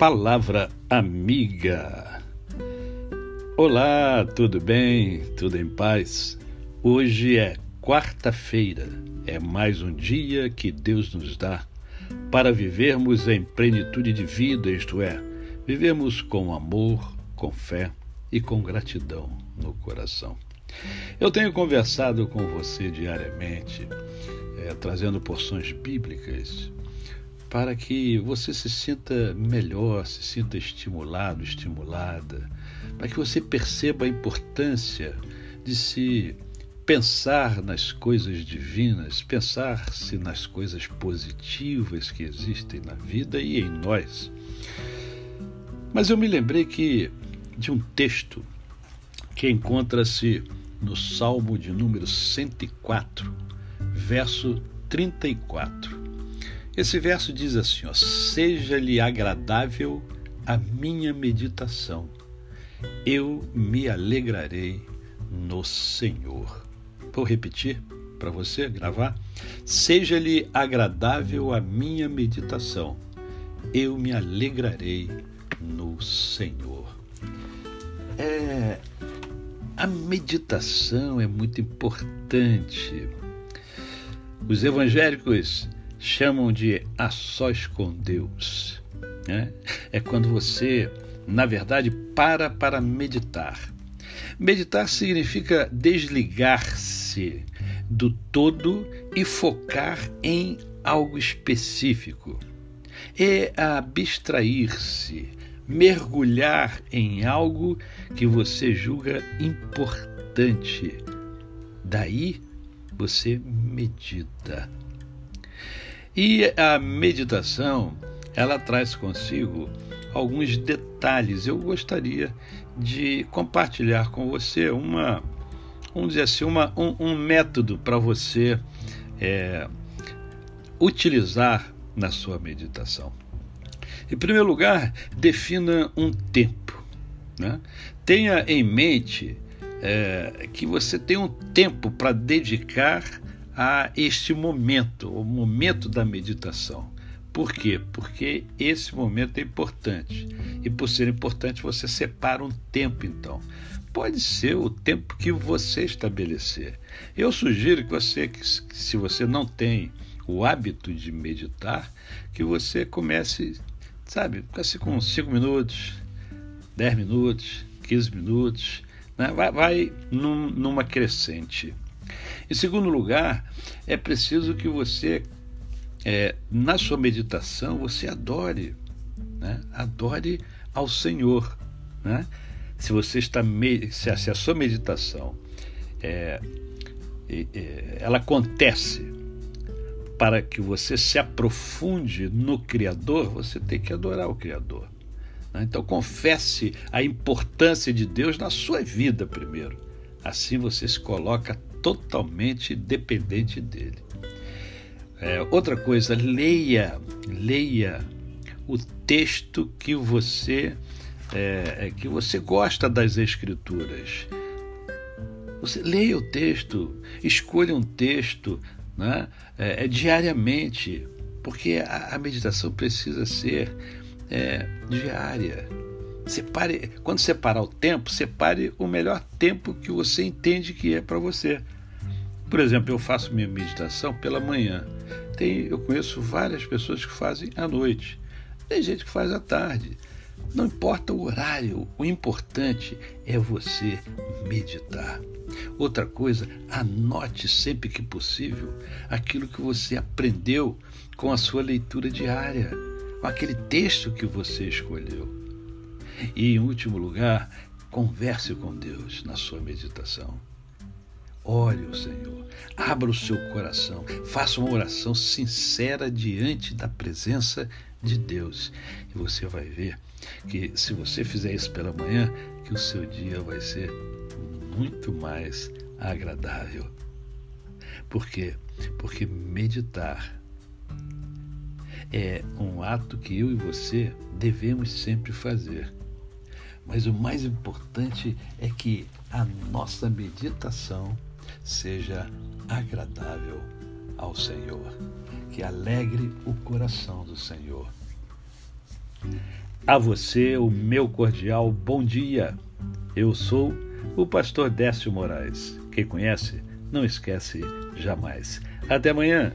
Palavra Amiga. Olá, tudo bem? Tudo em paz? Hoje é quarta-feira, é mais um dia que Deus nos dá para vivermos em plenitude de vida, isto é, vivemos com amor, com fé e com gratidão no coração. Eu tenho conversado com você diariamente, é, trazendo porções bíblicas para que você se sinta melhor, se sinta estimulado, estimulada, para que você perceba a importância de se pensar nas coisas divinas, pensar-se nas coisas positivas que existem na vida e em nós. Mas eu me lembrei que de um texto que encontra-se no Salmo de número 104, verso 34 esse verso diz assim: Seja-lhe agradável a minha meditação, eu me alegrarei no Senhor. Vou repetir para você gravar? Seja-lhe agradável a minha meditação, eu me alegrarei no Senhor. É, a meditação é muito importante. Os evangélicos chamam de a sós com Deus. Né? É quando você, na verdade, para para meditar. Meditar significa desligar-se do todo e focar em algo específico. É abstrair-se, mergulhar em algo que você julga importante. Daí você medita. E a meditação, ela traz consigo alguns detalhes. Eu gostaria de compartilhar com você uma, vamos dizer assim, uma, um, um método para você é, utilizar na sua meditação. Em primeiro lugar, defina um tempo. Né? Tenha em mente é, que você tem um tempo para dedicar a este momento, o momento da meditação. Por quê? Porque esse momento é importante. E por ser importante, você separa um tempo, então. Pode ser o tempo que você estabelecer. Eu sugiro que você, que se você não tem o hábito de meditar, que você comece, sabe, comece com 5 minutos, 10 minutos, 15 minutos, né? vai, vai num, numa crescente. Em segundo lugar, é preciso que você, é, na sua meditação, você adore, né? adore ao Senhor. Né? Se você está se a, se a sua meditação é, é, ela acontece para que você se aprofunde no Criador, você tem que adorar o Criador. Né? Então confesse a importância de Deus na sua vida primeiro. Assim você se coloca totalmente dependente dele. É, outra coisa, leia, leia o texto que você é, é, que você gosta das escrituras. Você leia o texto, escolha um texto, né? é, é diariamente, porque a, a, meditação precisa ser é, diária. Separe, quando separar o tempo, separe o melhor tempo que você entende que é para você. Por exemplo, eu faço minha meditação pela manhã. Tem, eu conheço várias pessoas que fazem à noite. Tem gente que faz à tarde. Não importa o horário, o importante é você meditar. Outra coisa, anote sempre que possível aquilo que você aprendeu com a sua leitura diária, com aquele texto que você escolheu. E, em último lugar, converse com Deus na sua meditação. Ore o Senhor, abra o seu coração, faça uma oração sincera diante da presença de Deus. E você vai ver que, se você fizer isso pela manhã, que o seu dia vai ser muito mais agradável. Por quê? Porque meditar é um ato que eu e você devemos sempre fazer. Mas o mais importante é que a nossa meditação seja agradável ao Senhor, que alegre o coração do Senhor. A você o meu cordial bom dia. Eu sou o pastor Décio Moraes. Quem conhece, não esquece jamais. Até amanhã.